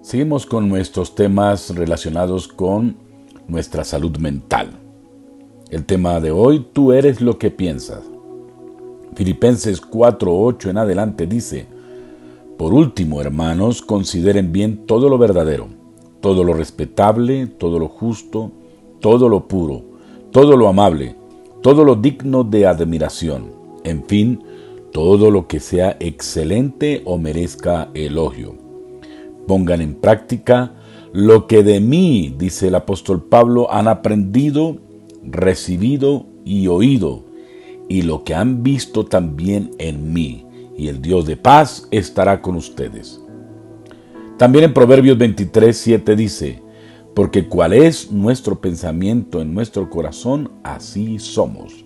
Seguimos con nuestros temas relacionados con nuestra salud mental. El tema de hoy, tú eres lo que piensas. Filipenses 4:8 en adelante dice, por último, hermanos, consideren bien todo lo verdadero, todo lo respetable, todo lo justo, todo lo puro, todo lo amable, todo lo digno de admiración, en fin, todo lo que sea excelente o merezca elogio. Pongan en práctica lo que de mí, dice el apóstol Pablo, han aprendido, recibido y oído, y lo que han visto también en mí, y el Dios de paz estará con ustedes. También en Proverbios 23, 7 dice, porque cual es nuestro pensamiento en nuestro corazón, así somos.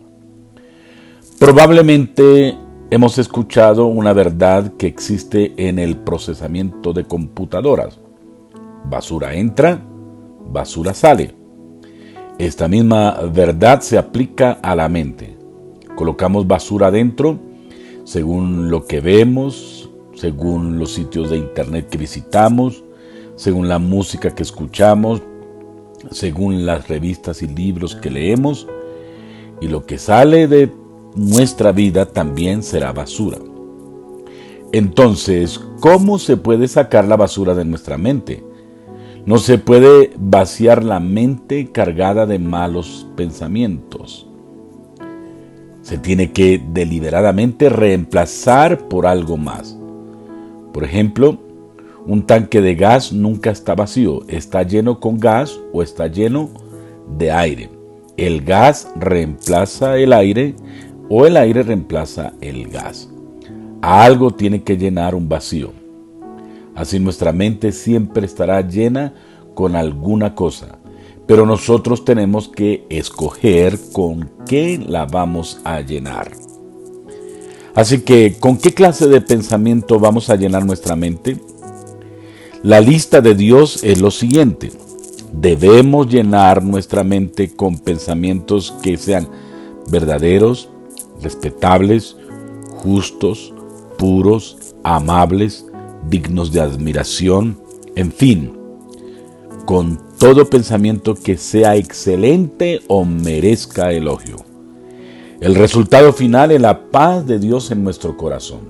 Probablemente hemos escuchado una verdad que existe en el procesamiento de computadoras. Basura entra, basura sale. Esta misma verdad se aplica a la mente. Colocamos basura dentro según lo que vemos, según los sitios de internet que visitamos, según la música que escuchamos, según las revistas y libros que leemos, y lo que sale de nuestra vida también será basura. Entonces, ¿cómo se puede sacar la basura de nuestra mente? No se puede vaciar la mente cargada de malos pensamientos. Se tiene que deliberadamente reemplazar por algo más. Por ejemplo, un tanque de gas nunca está vacío, está lleno con gas o está lleno de aire. El gas reemplaza el aire o el aire reemplaza el gas. algo tiene que llenar un vacío. Así nuestra mente siempre estará llena con alguna cosa, pero nosotros tenemos que escoger con qué la vamos a llenar. Así que, ¿con qué clase de pensamiento vamos a llenar nuestra mente? La lista de Dios es lo siguiente. Debemos llenar nuestra mente con pensamientos que sean verdaderos, respetables, justos, puros, amables, dignos de admiración, en fin, con todo pensamiento que sea excelente o merezca elogio. El resultado final es la paz de Dios en nuestro corazón.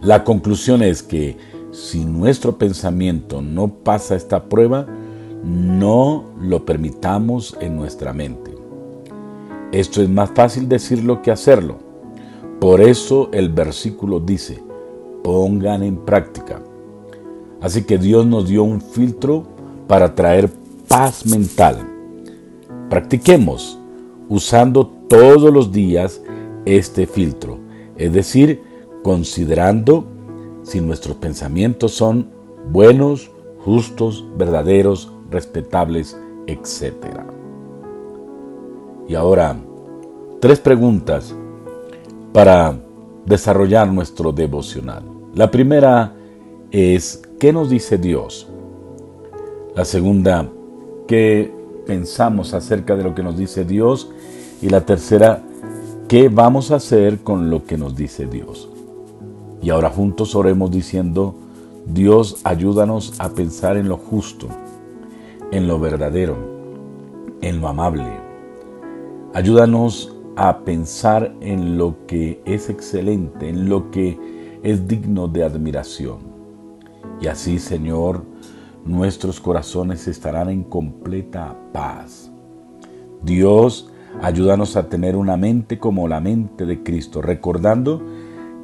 La conclusión es que si nuestro pensamiento no pasa esta prueba, no lo permitamos en nuestra mente. Esto es más fácil decirlo que hacerlo. Por eso el versículo dice, pongan en práctica. Así que Dios nos dio un filtro para traer paz mental. Practiquemos usando todos los días este filtro, es decir, considerando si nuestros pensamientos son buenos, justos, verdaderos, respetables, etc. Y ahora, tres preguntas para desarrollar nuestro devocional. La primera es, ¿qué nos dice Dios? La segunda, ¿qué pensamos acerca de lo que nos dice Dios? Y la tercera, ¿qué vamos a hacer con lo que nos dice Dios? Y ahora juntos oremos diciendo, Dios ayúdanos a pensar en lo justo, en lo verdadero, en lo amable. Ayúdanos a pensar en lo que es excelente, en lo que es digno de admiración. Y así, Señor, nuestros corazones estarán en completa paz. Dios, ayúdanos a tener una mente como la mente de Cristo, recordando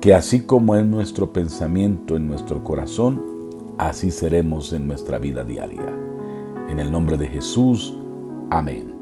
que así como es nuestro pensamiento en nuestro corazón, así seremos en nuestra vida diaria. En el nombre de Jesús, amén.